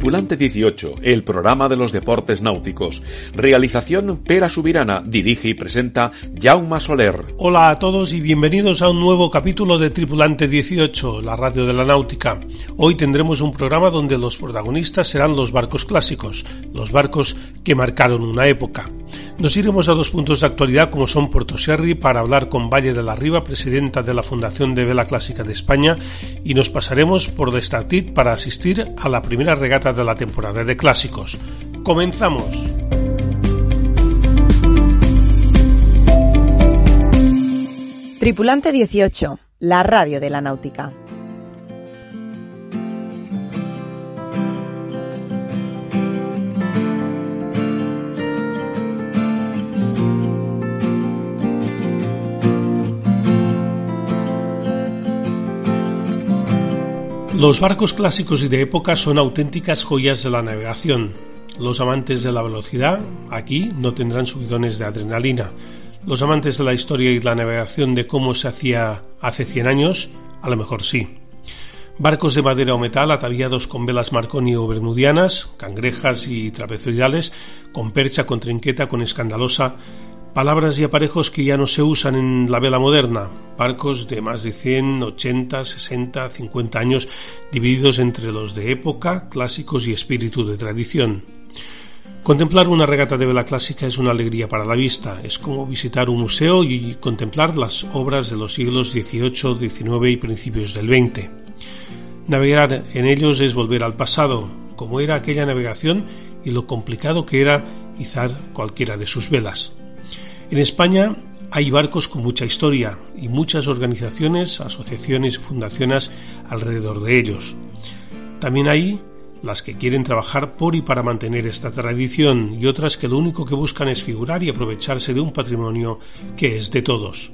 Tripulante 18, el programa de los deportes náuticos. Realización Pera Subirana, dirige y presenta Jaume Soler. Hola a todos y bienvenidos a un nuevo capítulo de Tripulante 18, la radio de la náutica. Hoy tendremos un programa donde los protagonistas serán los barcos clásicos, los barcos que marcaron una época. Nos iremos a dos puntos de actualidad como son Puerto Sherry para hablar con Valle de la Riva, presidenta de la Fundación de Vela Clásica de España, y nos pasaremos por Destartit para asistir a la primera regata de la temporada de clásicos. Comenzamos. Tripulante 18, la radio de la náutica. Los barcos clásicos y de época son auténticas joyas de la navegación. Los amantes de la velocidad aquí no tendrán subidones de adrenalina. Los amantes de la historia y la navegación de cómo se hacía hace 100 años, a lo mejor sí. Barcos de madera o metal ataviados con velas Marconi o bermudianas, cangrejas y trapezoidales, con percha, con trinqueta, con escandalosa, Palabras y aparejos que ya no se usan en la vela moderna, barcos de más de 100, 80, 60, 50 años divididos entre los de época, clásicos y espíritu de tradición. Contemplar una regata de vela clásica es una alegría para la vista, es como visitar un museo y contemplar las obras de los siglos XVIII, XIX y principios del XX. Navegar en ellos es volver al pasado, como era aquella navegación y lo complicado que era izar cualquiera de sus velas. En España hay barcos con mucha historia y muchas organizaciones, asociaciones y fundaciones alrededor de ellos. También hay las que quieren trabajar por y para mantener esta tradición y otras que lo único que buscan es figurar y aprovecharse de un patrimonio que es de todos.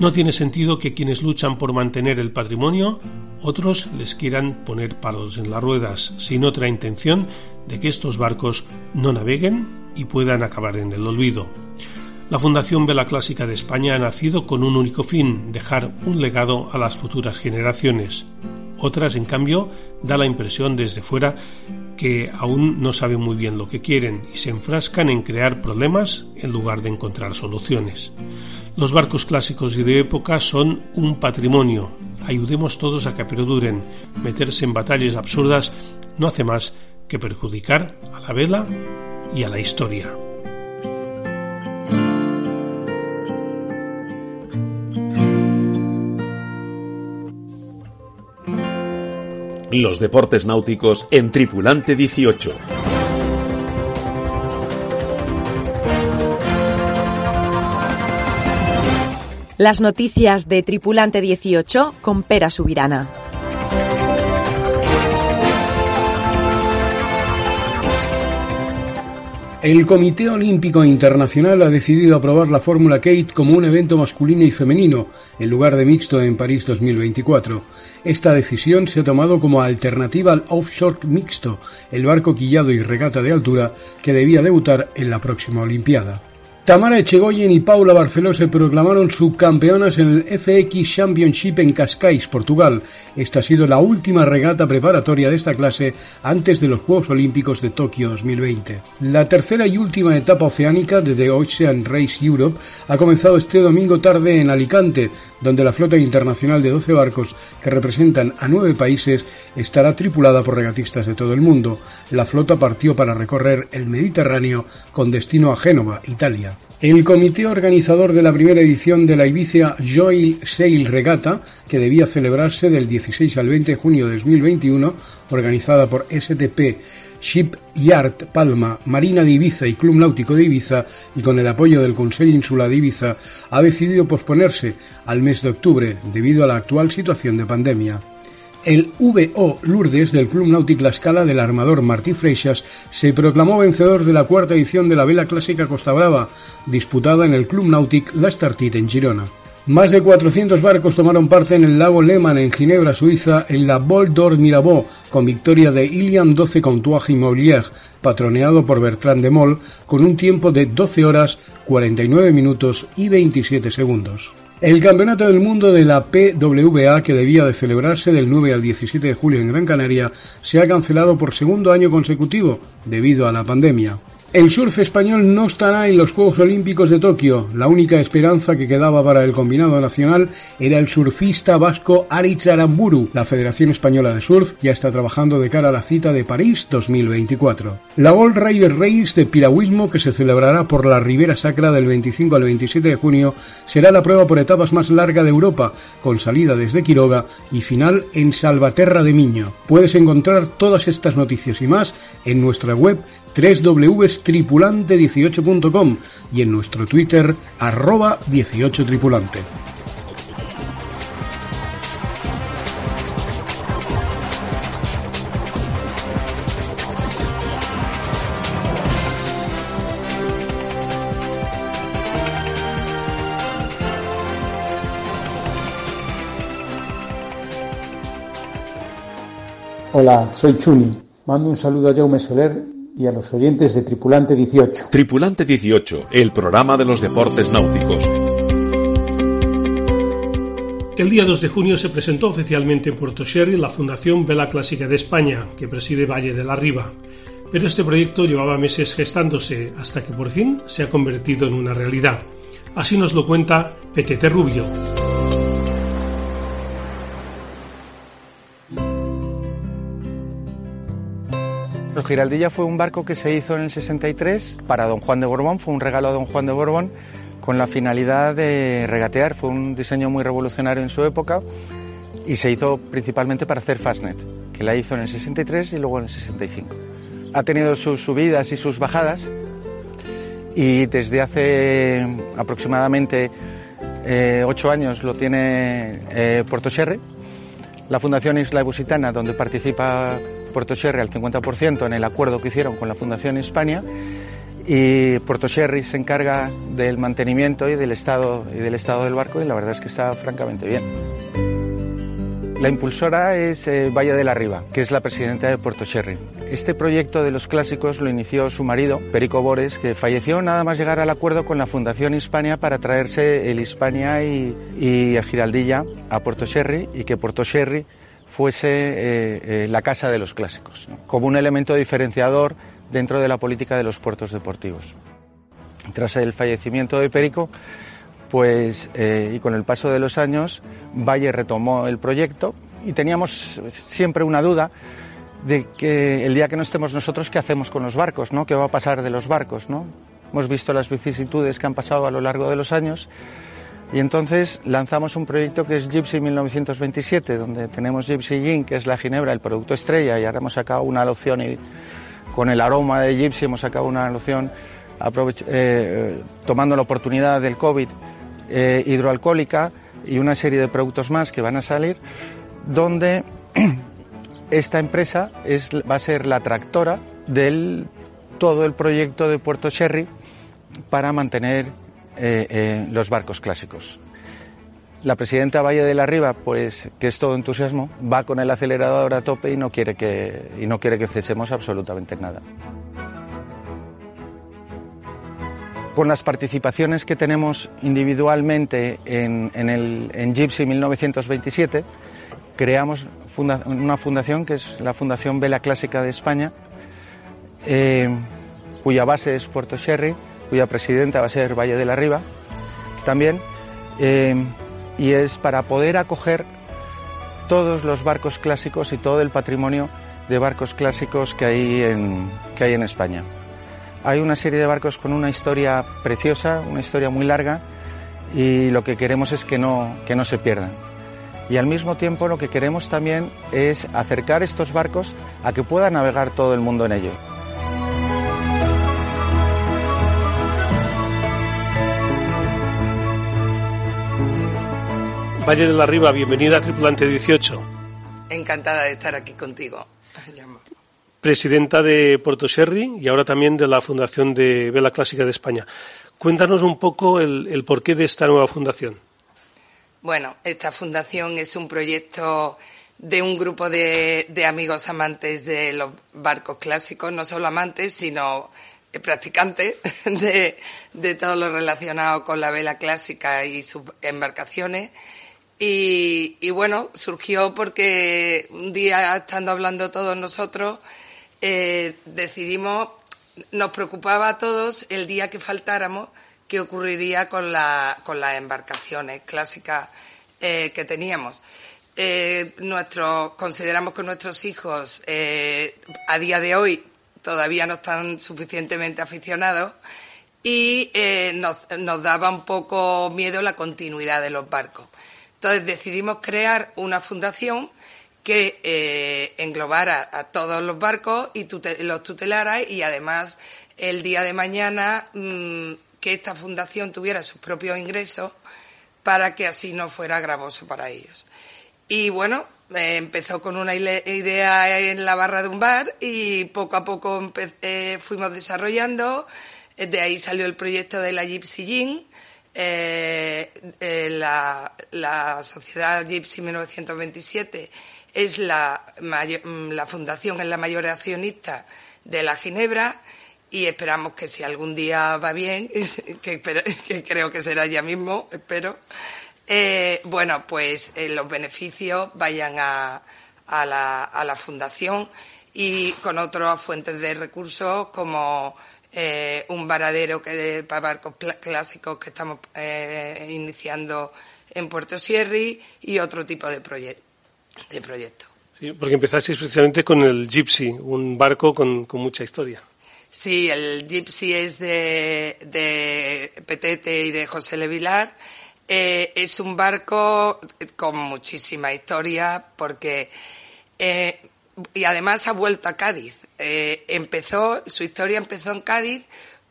No tiene sentido que quienes luchan por mantener el patrimonio, otros les quieran poner palos en las ruedas, sin otra intención de que estos barcos no naveguen y puedan acabar en el olvido. La Fundación Vela Clásica de España ha nacido con un único fin, dejar un legado a las futuras generaciones. Otras, en cambio, da la impresión desde fuera que aún no saben muy bien lo que quieren y se enfrascan en crear problemas en lugar de encontrar soluciones. Los barcos clásicos y de época son un patrimonio. Ayudemos todos a que perduren. Meterse en batallas absurdas no hace más que perjudicar a la vela y a la historia. Los deportes náuticos en Tripulante 18. Las noticias de Tripulante 18 con Pera Subirana. El Comité Olímpico Internacional ha decidido aprobar la Fórmula Kate como un evento masculino y femenino, en lugar de mixto en París 2024. Esta decisión se ha tomado como alternativa al offshore mixto, el barco quillado y regata de altura que debía debutar en la próxima Olimpiada. Tamara Echegoyen y Paula Barceló se proclamaron subcampeonas en el FX Championship en Cascais, Portugal. Esta ha sido la última regata preparatoria de esta clase antes de los Juegos Olímpicos de Tokio 2020. La tercera y última etapa oceánica de The Ocean Race Europe ha comenzado este domingo tarde en Alicante, donde la flota internacional de 12 barcos que representan a nueve países estará tripulada por regatistas de todo el mundo. La flota partió para recorrer el Mediterráneo con destino a Génova, Italia. El comité organizador de la primera edición de la Ibiza Joy Sail Regata, que debía celebrarse del 16 al 20 de junio de 2021, organizada por STP Shipyard Palma, Marina de Ibiza y Club Náutico de Ibiza y con el apoyo del Consejo Insular de Ibiza, ha decidido posponerse al mes de octubre debido a la actual situación de pandemia. El VO Lourdes del Club Náutico La Scala del armador Martí Freixas se proclamó vencedor de la cuarta edición de la vela clásica Costa Brava, disputada en el Club Náutico La Startit en Girona. Más de 400 barcos tomaron parte en el lago Lehmann en Ginebra, Suiza, en la Bol d'Or Mirabeau, con victoria de Ilian 12 Contois Immobilier, patroneado por Bertrand de Moll, con un tiempo de 12 horas, 49 minutos y 27 segundos. El Campeonato del Mundo de la PWA, que debía de celebrarse del 9 al 17 de julio en Gran Canaria, se ha cancelado por segundo año consecutivo debido a la pandemia. El surf español no estará en los Juegos Olímpicos de Tokio. La única esperanza que quedaba para el combinado nacional era el surfista vasco Aritz Aramburu. La Federación Española de Surf ya está trabajando de cara a la cita de París 2024. La All River Race de piragüismo que se celebrará por la Ribera Sacra del 25 al 27 de junio será la prueba por etapas más larga de Europa, con salida desde Quiroga y final en Salvaterra de Miño. Puedes encontrar todas estas noticias y más en nuestra web www.tripulante18.com y en nuestro Twitter arroba 18tripulante. Hola, soy Chuni. Mando un saludo a Jaume Soler y a los oyentes de Tripulante 18. Tripulante 18, el programa de los deportes náuticos. El día 2 de junio se presentó oficialmente en Puerto Sherry la Fundación Vela Clásica de España, que preside Valle de la Riva. Pero este proyecto llevaba meses gestándose hasta que por fin se ha convertido en una realidad. Así nos lo cuenta Petete Rubio. El Giraldilla fue un barco que se hizo en el 63 para don Juan de Borbón, fue un regalo a don Juan de Borbón con la finalidad de regatear, fue un diseño muy revolucionario en su época y se hizo principalmente para hacer Fastnet, que la hizo en el 63 y luego en el 65. Ha tenido sus subidas y sus bajadas y desde hace aproximadamente eh, ocho años lo tiene eh, Puerto Sherry, la Fundación Isla Busitana, donde participa Puerto Sherry al 50% en el acuerdo que hicieron con la Fundación Hispania y Puerto Sherry se encarga del mantenimiento y del estado y del estado del barco y la verdad es que está francamente bien. La impulsora es eh, Valle de la Riva, que es la presidenta de Puerto Sherry. Este proyecto de los clásicos lo inició su marido, Perico Bores, que falleció nada más llegar al acuerdo con la Fundación Hispania para traerse el Hispania y, el Giraldilla a Puerto Sherry y que Puerto Sherry fuese eh, eh, la casa de los clásicos, como un elemento diferenciador dentro de la política de los puertos deportivos. Tras el fallecimiento de Perico, pues, eh, y con el paso de los años, Valle retomó el proyecto y teníamos siempre una duda de que el día que no estemos nosotros, ¿qué hacemos con los barcos? ¿no? ¿Qué va a pasar de los barcos? ¿no? Hemos visto las vicisitudes que han pasado a lo largo de los años y entonces lanzamos un proyecto que es Gypsy 1927, donde tenemos Gypsy Gin, que es la ginebra, el producto estrella, y ahora hemos sacado una loción con el aroma de Gypsy hemos sacado una loción eh, tomando la oportunidad del COVID eh, hidroalcohólica y una serie de productos más que van a salir, donde esta empresa es, va a ser la tractora del todo el proyecto de Puerto Sherry para mantener eh, los barcos clásicos. La presidenta Valle de la Riva, pues que es todo entusiasmo, va con el acelerador a tope y no quiere que, y no quiere que cesemos absolutamente nada. Con las participaciones que tenemos individualmente en, en Gypsy 1927, creamos una fundación que es la Fundación Vela Clásica de España, eh, cuya base es Puerto Sherry cuya presidenta va a ser Valle de la Riva también, eh, y es para poder acoger todos los barcos clásicos y todo el patrimonio de barcos clásicos que hay en, que hay en España. Hay una serie de barcos con una historia preciosa, una historia muy larga, y lo que queremos es que no, que no se pierdan. Y al mismo tiempo lo que queremos también es acercar estos barcos a que pueda navegar todo el mundo en ellos. Valle de la Riva, bienvenida a Tripulante 18. Encantada de estar aquí contigo. Presidenta de Puerto Sherry y ahora también de la Fundación de Vela Clásica de España. Cuéntanos un poco el, porqué de esta nueva fundación. Bueno, esta fundación es un proyecto de un grupo de, amigos amantes de los barcos clásicos, no solo amantes, sino practicante de, de todo lo relacionado con la vela clásica y sus embarcaciones. Y, bueno, surgió porque un día, estando hablando todos nosotros, eh, decidimos, nos preocupaba a todos el día que faltáramos qué ocurriría con, la, con las embarcaciones clásicas eh, que teníamos. Eh, consideramos que nuestros hijos a día de hoy todavía no están suficientemente aficionados y nos, nos, daba un poco miedo la continuidad de los barcos. Entonces decidimos crear una fundación que eh, englobara a todos los barcos y los tutelara y además el día de mañana mmm, que esta fundación tuviera sus propios ingresos para que así no fuera gravoso para ellos. Y bueno, eh, empezó con una idea en la barra de un bar y poco a poco eh, fuimos desarrollando. De ahí salió el proyecto de la Gypsy Gin, eh, eh, la, la, Sociedad Gypsy 1927 es la, la fundación, es la mayor accionista de la Ginebra y esperamos que si algún día va bien, que, creo que será ya mismo, espero, eh, bueno, pues los beneficios vayan a, a, la, a la fundación y con otras fuentes de recursos como eh, un varadero que, para barcos clásicos que estamos eh, iniciando en Puerto Sierri y otro tipo de, proyecto, de proyectos. Sí, porque empezaste especialmente con el Gypsy, un barco con, con mucha historia. Sí, el Gypsy es de, de Petete y de José Levilar. Eh, es un barco con muchísima historia porque eh, y además ha vuelto a Cádiz. Eh, empezó, su historia empezó en Cádiz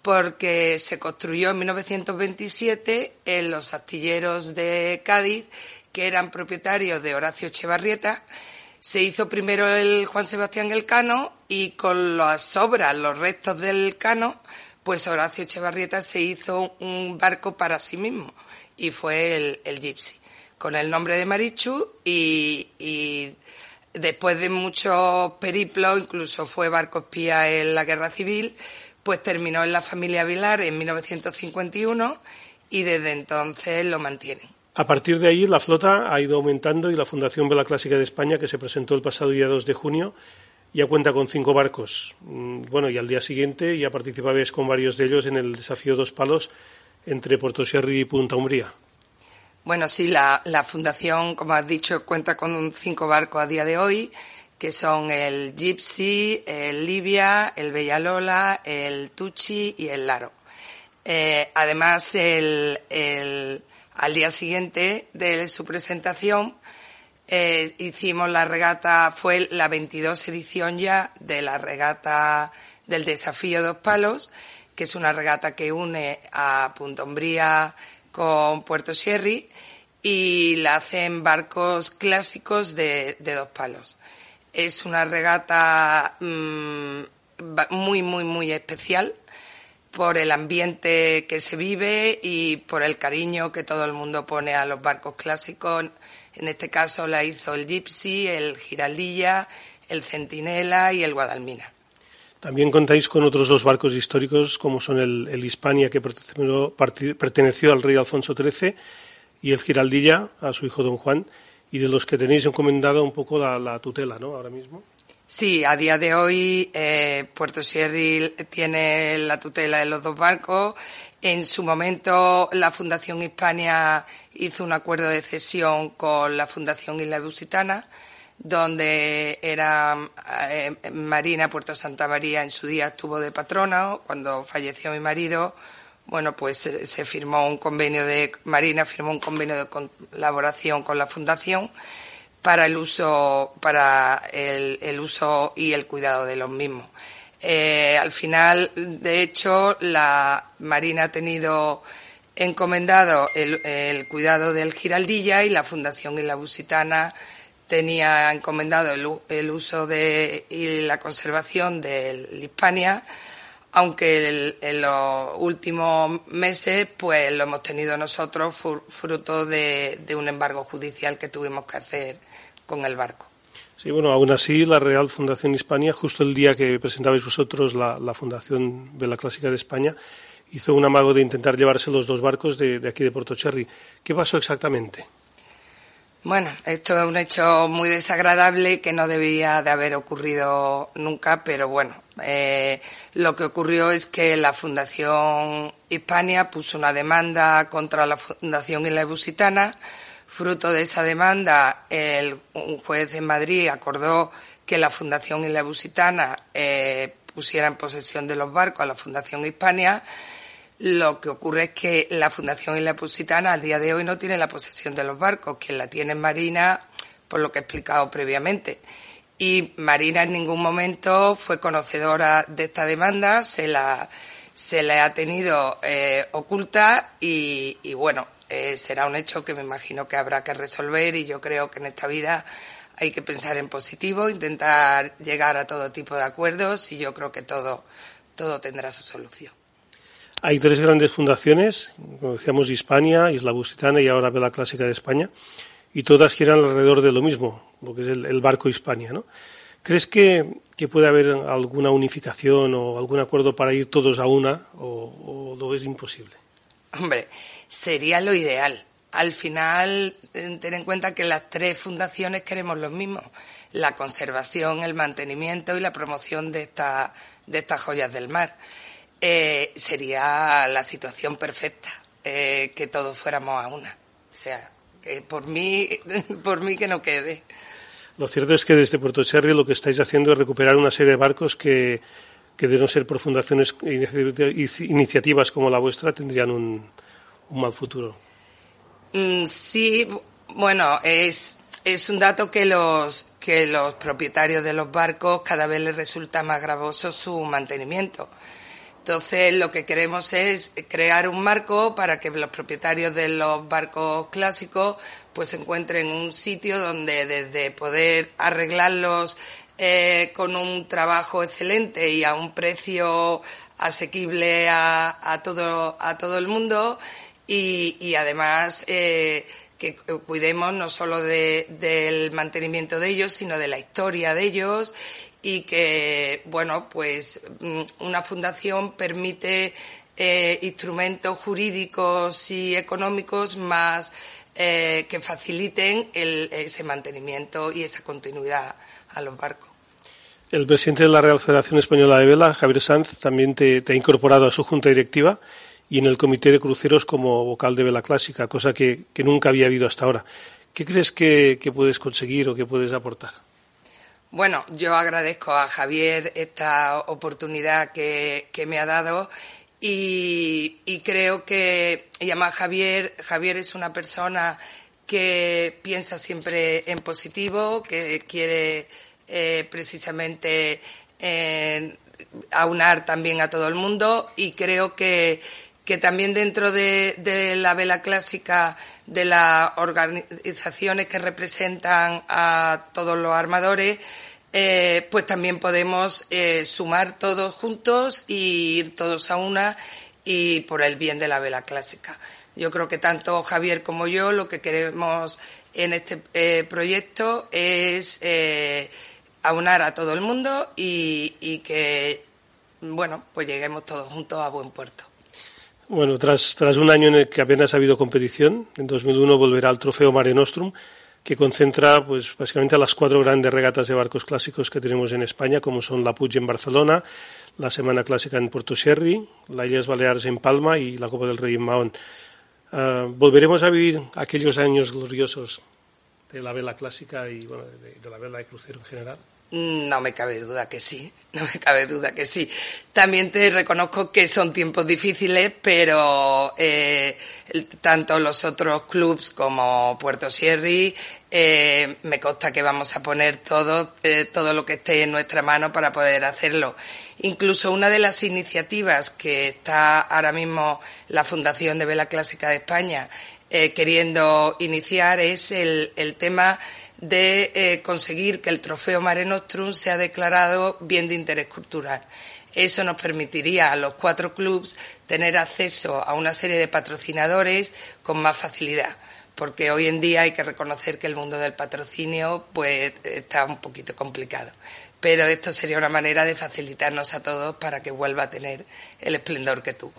porque se construyó en 1927 en los astilleros de Cádiz, que eran propietarios de Horacio Echevarrieta. Se hizo primero el Juan Sebastián Elcano y con las sobras, los restos del Cano, pues Horacio Echevarrieta se hizo un barco para sí mismo y fue el, el Gypsy, con el nombre de Marichu y después de muchos periplos, incluso fue barco espía en la guerra civil, pues terminó en la familia Vilar en 1951 y desde entonces lo mantienen. A partir de ahí la flota ha ido aumentando y la Fundación Vela Clásica de España, que se presentó el pasado día 2 de junio, ya cuenta con cinco barcos. Mm, bueno, y al día siguiente ya participabais con varios de ellos en el desafío Dos Palos entre Puerto Sierra y Punta Umbría. Bueno, sí, la, la, fundación, como has dicho, cuenta con cinco barcos a día de hoy, que son el Gypsy, el Libia, el Bellalola, el Tucci y el Laro. Eh, además, el, el, al día siguiente de su presentación, eh, hicimos la regata, fue la 22 edición ya de la regata del Desafío Dos Palos, que es una regata que une a Punta Umbría con Puerto Sierri y la hacen barcos clásicos de, dos palos. Es una regata mmm, muy, muy, muy especial por el ambiente que se vive y por el cariño que todo el mundo pone a los barcos clásicos. En este caso la hizo el Gypsy, el Giraldilla, el Centinela y el Guadalmina. También contáis con otros dos barcos históricos, como son el, el Hispania, que perteneció, al rey Alfonso XIII, y el Giraldilla, a su hijo don Juan, y de los que tenéis encomendado un poco la, la tutela, ¿no? Ahora mismo. Sí, a día de hoy eh, Puerto Sierra tiene la tutela de los dos barcos. En su momento la Fundación Hispania hizo un acuerdo de cesión con la Fundación Isla Lusitana, donde era eh, Marina Puerto Santa María en su día estuvo de patrona. Cuando falleció mi marido, bueno, pues se, se firmó un convenio de Marina firmó un convenio de colaboración con la Fundación para el uso, para el, el uso y el cuidado de los mismos. Eh, al final, de hecho, la Marina ha tenido encomendado el, el, cuidado del Giraldilla y la Fundación y la Busitana tenía encomendado el, el uso de, y la conservación del Hispania, aunque el, en los últimos meses pues lo hemos tenido nosotros fruto de, un embargo judicial que tuvimos que hacer con el barco. Sí, bueno, aún así la Real Fundación Hispania, justo el día que presentabais vosotros la, la Fundación de la Clásica de España, hizo un amago de intentar llevarse los dos barcos de, aquí de Puerto Cherry. ¿Qué pasó exactamente? Bueno, esto es un hecho muy desagradable que no debía de haber ocurrido nunca, pero bueno, eh, lo que ocurrió es que la Fundación Hispania puso una demanda contra la Fundación Isla Busitana. Fruto de esa demanda, el, un juez en Madrid acordó que la Fundación Isla Busitana eh, pusiera en posesión de los barcos a la Fundación Hispania lo que ocurre es que la Fundación Isla Pusitana al día de hoy no tiene la posesión de los barcos, quien la tiene en Marina, por lo que he explicado previamente. Y Marina en ningún momento fue conocedora de esta demanda, se la, se le ha tenido eh, oculta y, bueno, eh, será un hecho que me imagino que habrá que resolver y yo creo que en esta vida hay que pensar en positivo, intentar llegar a todo tipo de acuerdos y yo creo que todo, todo tendrá su solución. Hay tres grandes fundaciones, como decíamos, Hispania, Isla Busitana y ahora Vela Clásica de España, y todas giran alrededor de lo mismo, lo que es el, barco Hispania, ¿no? ¿Crees que, puede haber alguna unificación o algún acuerdo para ir todos a una o, es imposible? Hombre, sería lo ideal. Al final, ten en cuenta que las tres fundaciones queremos lo mismo, la conservación, el mantenimiento y la promoción de, esta, de estas joyas del mar eh, sería la situación perfecta, eh, que todos fuéramos a una. O sea, que por mí, por mí que no quede. Lo cierto es que desde Puerto Cherry lo que estáis haciendo es recuperar una serie de barcos que, que de no ser por fundaciones iniciativas como la vuestra, tendrían un, un mal futuro. Mm, sí, bueno, es, es un dato que los, que los propietarios de los barcos cada vez les resulta más gravoso su mantenimiento. Entonces, lo que queremos es crear un marco para que los propietarios de los barcos clásicos pues encuentren un sitio donde desde poder arreglarlos eh, con un trabajo excelente y a un precio asequible a, todo, a todo el mundo y, además eh, que cuidemos no solo del mantenimiento de ellos, sino de la historia de ellos y que, bueno, pues mm, una fundación permite eh, instrumentos jurídicos y económicos más eh, que faciliten ese mantenimiento y esa continuidad a los barcos. El presidente de la Real Federación Española de Vela, Javier Sanz, también te, ha incorporado a su junta directiva y en el comité de cruceros como vocal de Vela Clásica, cosa que, nunca había habido hasta ahora. ¿Qué crees que puedes conseguir o que puedes aportar? Bueno, yo agradezco a Javier esta oportunidad que, me ha dado y, creo que, y además Javier, Javier es una persona que piensa siempre en positivo, que quiere eh, precisamente eh, aunar también a todo el mundo y creo que, que también dentro de, la vela clásica de las organizaciones que representan a todos los armadores, eh, pues también podemos eh, sumar todos juntos y ir todos a una y por el bien de la vela clásica. Yo creo que tanto Javier como yo lo que queremos en este eh, proyecto es aunar a todo el mundo y, y que, bueno, pues lleguemos todos juntos a buen puerto. Bueno, tras, tras un año en el que apenas ha habido competición, en 2001 volverá al trofeo Mare Nostrum, que concentra pues básicamente las cuatro grandes regatas de barcos clásicos que tenemos en España, como son la Puig en Barcelona, la Semana Clásica en Puerto Sherry, la Islas Baleares en Palma y la Copa del Rey en Mahón. Ah, volveremos a vivir aquellos años gloriosos de la vela clásica y bueno, de la vela de crucero en general. No me cabe duda que sí, no me cabe duda que sí. También te reconozco que son tiempos difíciles, pero eh, tanto los otros clubs como Puerto Sierri, eh, me consta que vamos a poner todo, eh, todo lo que esté en nuestra mano para poder hacerlo. Incluso una de las iniciativas que está ahora mismo la Fundación de Vela Clásica de España queriendo iniciar es el, el tema de eh, conseguir que el trofeo Mare Nostrum sea declarado bien de interés cultural. Eso nos permitiría a los cuatro clubes tener acceso a una serie de patrocinadores con más facilidad. porque hoy en día hay que reconocer que el mundo del patrocinio pues está un poquito complicado. Pero esto sería una manera de facilitarnos a todos para que vuelva a tener el esplendor que tuvo.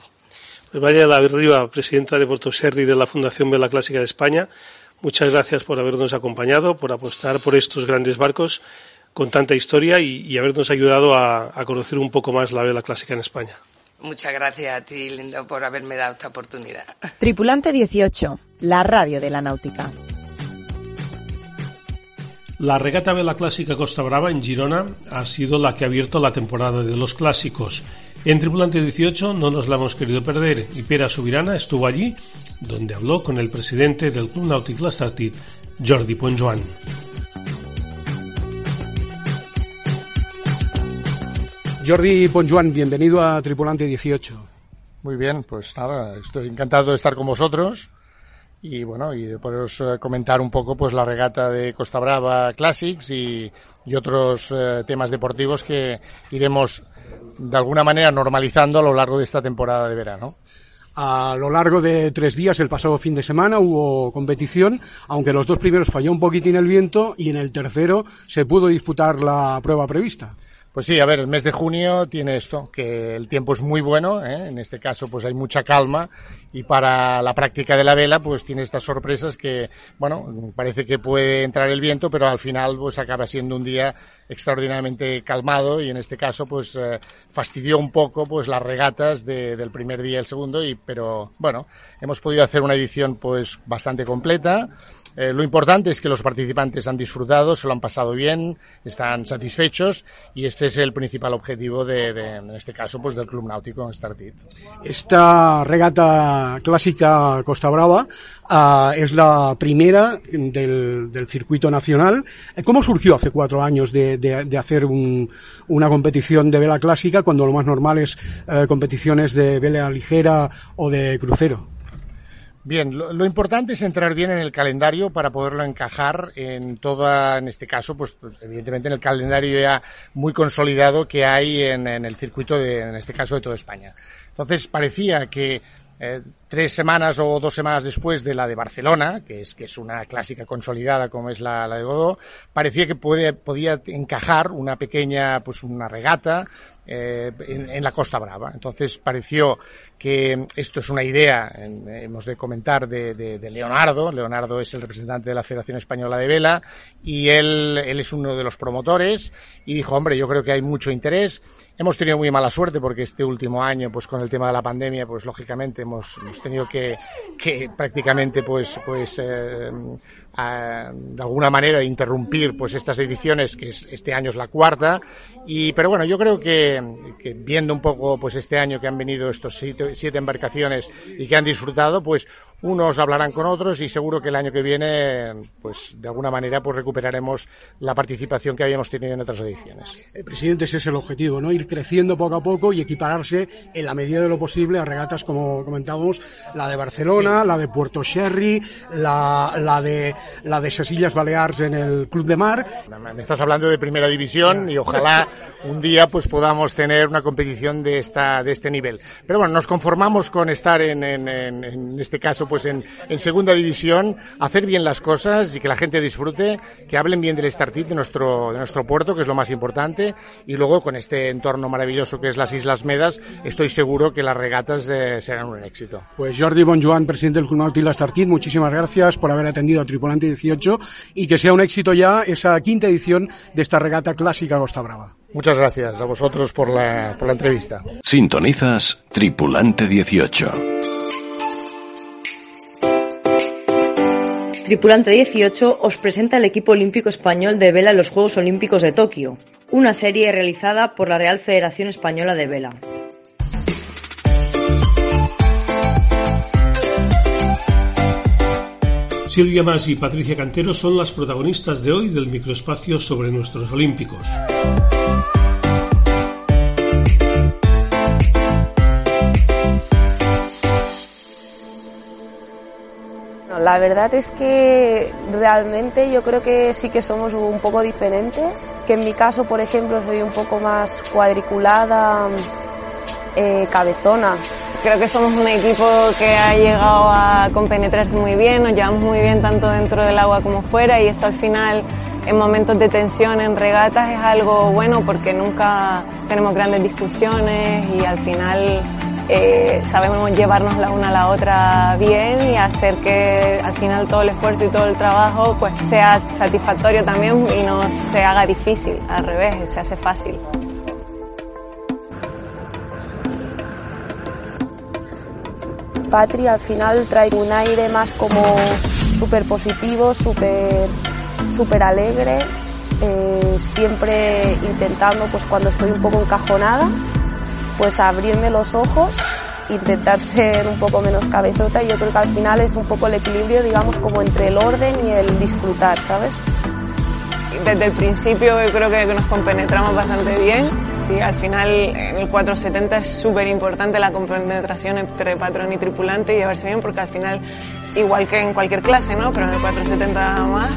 Pues María David Riva, presidenta de Puerto Serri de la Fundación Vela Clásica de España, muchas gracias por habernos acompañado, por apostar por estos grandes barcos con tanta historia y, habernos ayudado a, a, conocer un poco más la vela clásica en España. Muchas gracias a ti, Lindo, por haberme dado esta oportunidad. Tripulante 18, la radio de la náutica. La regata Vela Clásica Costa Brava en Girona ha sido la que ha abierto la temporada de los clásicos. En Tripulante 18 no nos la hemos querido perder y Pera Subirana estuvo allí, donde habló con el presidente del Club Náutico Lastartit, Jordi Ponjoan. Jordi Ponjuan, bienvenido a Tripulante 18. Muy bien, pues nada, estoy encantado de estar con vosotros y bueno, y de poderos eh, comentar un poco pues la regata de Costa Brava Classics y, y otros eh, temas deportivos que iremos de alguna manera normalizando a lo largo de esta temporada de verano. A lo largo de tres días, el pasado fin de semana, hubo competición, aunque los dos primeros falló un poquitín el viento y en el tercero se pudo disputar la prueba prevista. Pues sí, a ver, el mes de junio tiene esto, que el tiempo es muy bueno, ¿eh? en este caso pues hay mucha calma y para la práctica de la vela pues tiene estas sorpresas que, bueno, parece que puede entrar el viento, pero al final pues acaba siendo un día extraordinariamente calmado y en este caso pues eh, fastidió un poco pues las regatas de, del primer día y el segundo, y, pero bueno, hemos podido hacer una edición pues bastante completa. Eh, lo importante es que los participantes han disfrutado, se lo han pasado bien, están satisfechos y este es el principal objetivo de, de en este caso, pues del Club Náutico Startit. Esta regata clásica Costa Brava uh, es la primera del, del, circuito nacional. ¿Cómo surgió hace cuatro años de, de, de hacer un, una competición de vela clásica cuando lo más normal es uh, competiciones de vela ligera o de crucero? Bien, lo, importante es entrar bien en el calendario para poderlo encajar en toda, en este caso, pues evidentemente en el calendario ya muy consolidado que hay en, en el circuito de, en este caso de toda España. Entonces parecía que eh, tres semanas o dos semanas después de la de Barcelona, que es, que es una clásica consolidada como es la, la de Godó, parecía que puede, podía encajar una pequeña, pues una regata eh, en, la Costa Brava. Entonces pareció que esto es una idea, hemos de comentar, de, Leonardo. Leonardo es el representante de la Federación Española de Vela y él, él es uno de los promotores y dijo, hombre, yo creo que hay mucho interés. Hemos tenido muy mala suerte porque este último año, pues con el tema de la pandemia, pues lógicamente hemos, hemos tenido que, que prácticamente, pues, pues, eh, a, de alguna manera interrumpir pues estas ediciones que es, este año es la cuarta. Y pero bueno yo creo que, que, viendo un poco pues este año que han venido estos siete, siete embarcaciones y que han disfrutado pues unos hablarán con otros y seguro que el año que viene, pues de alguna manera, pues recuperaremos la participación que habíamos tenido en otras ediciones. El presidente, ese es el objetivo, ¿no? Ir creciendo poco a poco y equipararse en la medida de lo posible a regatas como comentábamos, la de Barcelona, sí. la de Puerto Sherry, la, la de la de Sesillas Baleares en el Club de Mar. Me estás hablando de primera división y ojalá un día pues podamos tener una competición de esta de este nivel. Pero bueno, nos conformamos con estar en, en, en este caso pues en, en, segunda división, hacer bien las cosas y que la gente disfrute, que hablen bien del Startit de nuestro, de nuestro puerto, que es lo más importante, y luego con este entorno maravilloso que es las Islas Medas, estoy seguro que las regatas eh, serán un éxito. Pues Jordi Bonjoan, presidente del Club Nautil Startit, muchísimas gracias por haber atendido a Tripulante 18 y que sea un éxito ya esa quinta edición de esta regata clásica Costa Brava. Muchas gracias a vosotros por la, por la entrevista. Sintonizas Tripulante 18. Tripulante 18 os presenta el equipo olímpico español de vela en los Juegos Olímpicos de Tokio, una serie realizada por la Real Federación Española de Vela. Silvia Mas y Patricia Cantero son las protagonistas de hoy del microespacio sobre nuestros olímpicos. La verdad es que realmente yo creo que sí que somos un poco diferentes, que en mi caso, por ejemplo, soy un poco más cuadriculada, eh, cabezona, Creo que somos un equipo que ha llegado a compenetrarse muy bien, nos llevamos muy bien tanto dentro del agua como fuera y eso al final en momentos de tensión en regatas es algo bueno porque nunca tenemos grandes discusiones y al final eh, sabemos llevarnos la una a la otra bien y hacer que al final todo el esfuerzo y todo el trabajo pues sea satisfactorio también y no se haga difícil, al revés, se hace fácil. Patri al final trae un aire más como súper positivo, súper súper alegre, eh, siempre intentando, pues cuando estoy un poco encajonada, pues abrirme los ojos, intentar ser un poco menos cabezota y yo creo que al final es un poco el equilibrio, digamos, como entre el orden y el disfrutar, ¿sabes? Desde el principio yo creo que nos compenetramos bastante bien y al final en el 470 es súper importante la compenetración entre patrón y tripulante y llevarse bien porque al final, igual que en cualquier clase, ¿no? Pero en el 470 más,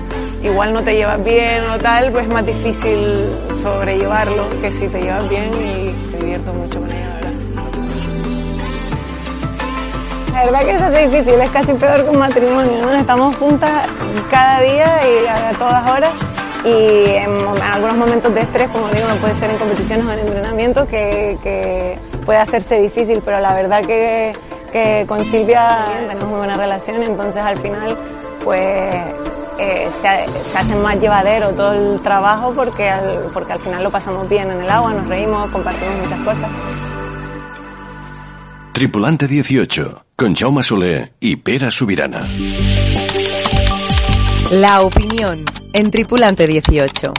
igual no te llevas bien o tal, pues es más difícil sobrellevarlo que si te llevas bien y te divierto mucho con ella, ¿verdad? La verdad que eso es difícil, es casi peor que un matrimonio, ¿no? Estamos juntas cada día y a todas horas y en, algunos momentos de estrés, como digo, puede ser en competiciones o en entrenamientos, que, que puede hacerse difícil, pero la verdad que, que con Silvia tenemos muy buena relación, entonces al final pues eh, se, se, hace más llevadero todo el trabajo porque al, porque al final lo pasamos bien en el agua, nos reímos, compartimos muchas cosas. Tripulante 18, con Jaume Soler y Pera Subirana. La opinión en Tripulante 18.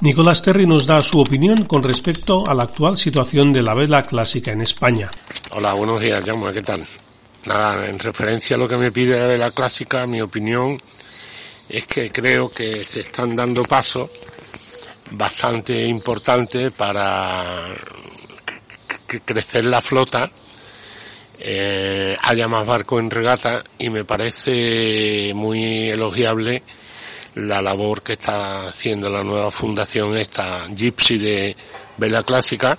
Nicolás Terry nos da su opinión con respecto a la actual situación de la vela clásica en España. Hola, buenos días, Jaume, ¿qué tal? Nada, en referencia a lo que me pide la vela clásica, mi opinión es que creo que se están dando pasos bastante importantes para crecer la flota, eh, haya más barcos en regata y me parece muy elogiable la labor que está haciendo la nueva fundación esta Gypsy de Vela Clásica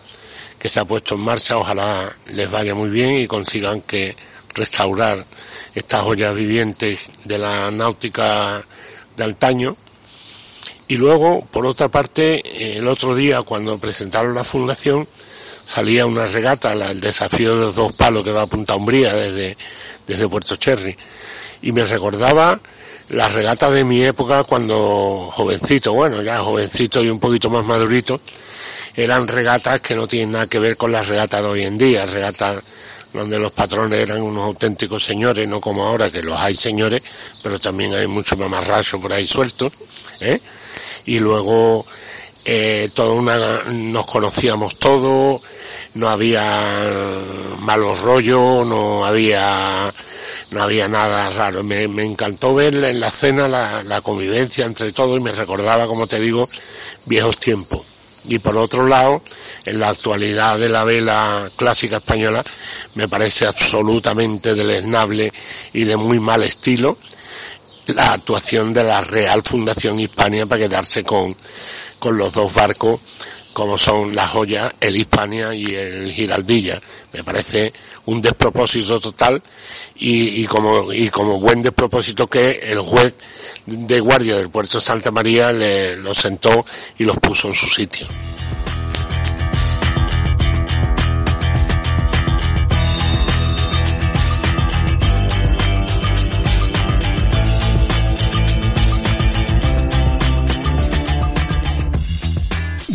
que se ha puesto en marcha, ojalá les vaya muy bien y consigan que restaurar estas joyas vivientes de la náutica de antaño. Y luego, por otra parte, el otro día cuando presentaron la fundación, salía una regata, el desafío de los dos palos que va a Punta Umbría desde, desde Puerto Cherry. Y me recordaba las regatas de mi época cuando jovencito, bueno, ya jovencito y un poquito más madurito, eran regatas que no tienen nada que ver con las regatas de hoy en día, regatas donde los patrones eran unos auténticos señores, no como ahora que los hay señores, pero también hay mucho mamarracho por ahí suelto, ¿eh? Y luego, eh, todo una, nos conocíamos todos, no había malos rollos, no había, no había nada raro. Me, encantó ver en la cena la, la convivencia entre todos y me recordaba, como te digo, viejos tiempos. Y por otro lado, en la actualidad de la vela clásica española, me parece absolutamente deleznable y de muy mal estilo la actuación de la Real Fundación Hispania para quedarse con, con los dos barcos como son la joya, el Hispania y el Giraldilla. Me parece un despropósito total y, como, como buen despropósito que el juez de guardia del puerto de Santa María le, los sentó y los puso en su sitio.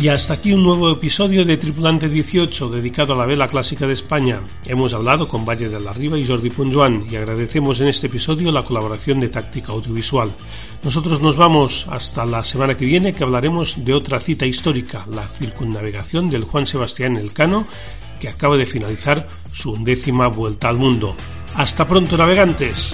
Y hasta aquí un nuevo episodio de Tripulante 18 dedicado a la vela clásica de España. Hemos hablado con Valle de la Riva y Jordi Ponjuan y agradecemos en este episodio la colaboración de Táctica Audiovisual. Nosotros nos vamos hasta la semana que viene que hablaremos de otra cita histórica, la circunnavegación del Juan Sebastián Elcano que acaba de finalizar su undécima vuelta al mundo. Hasta pronto navegantes.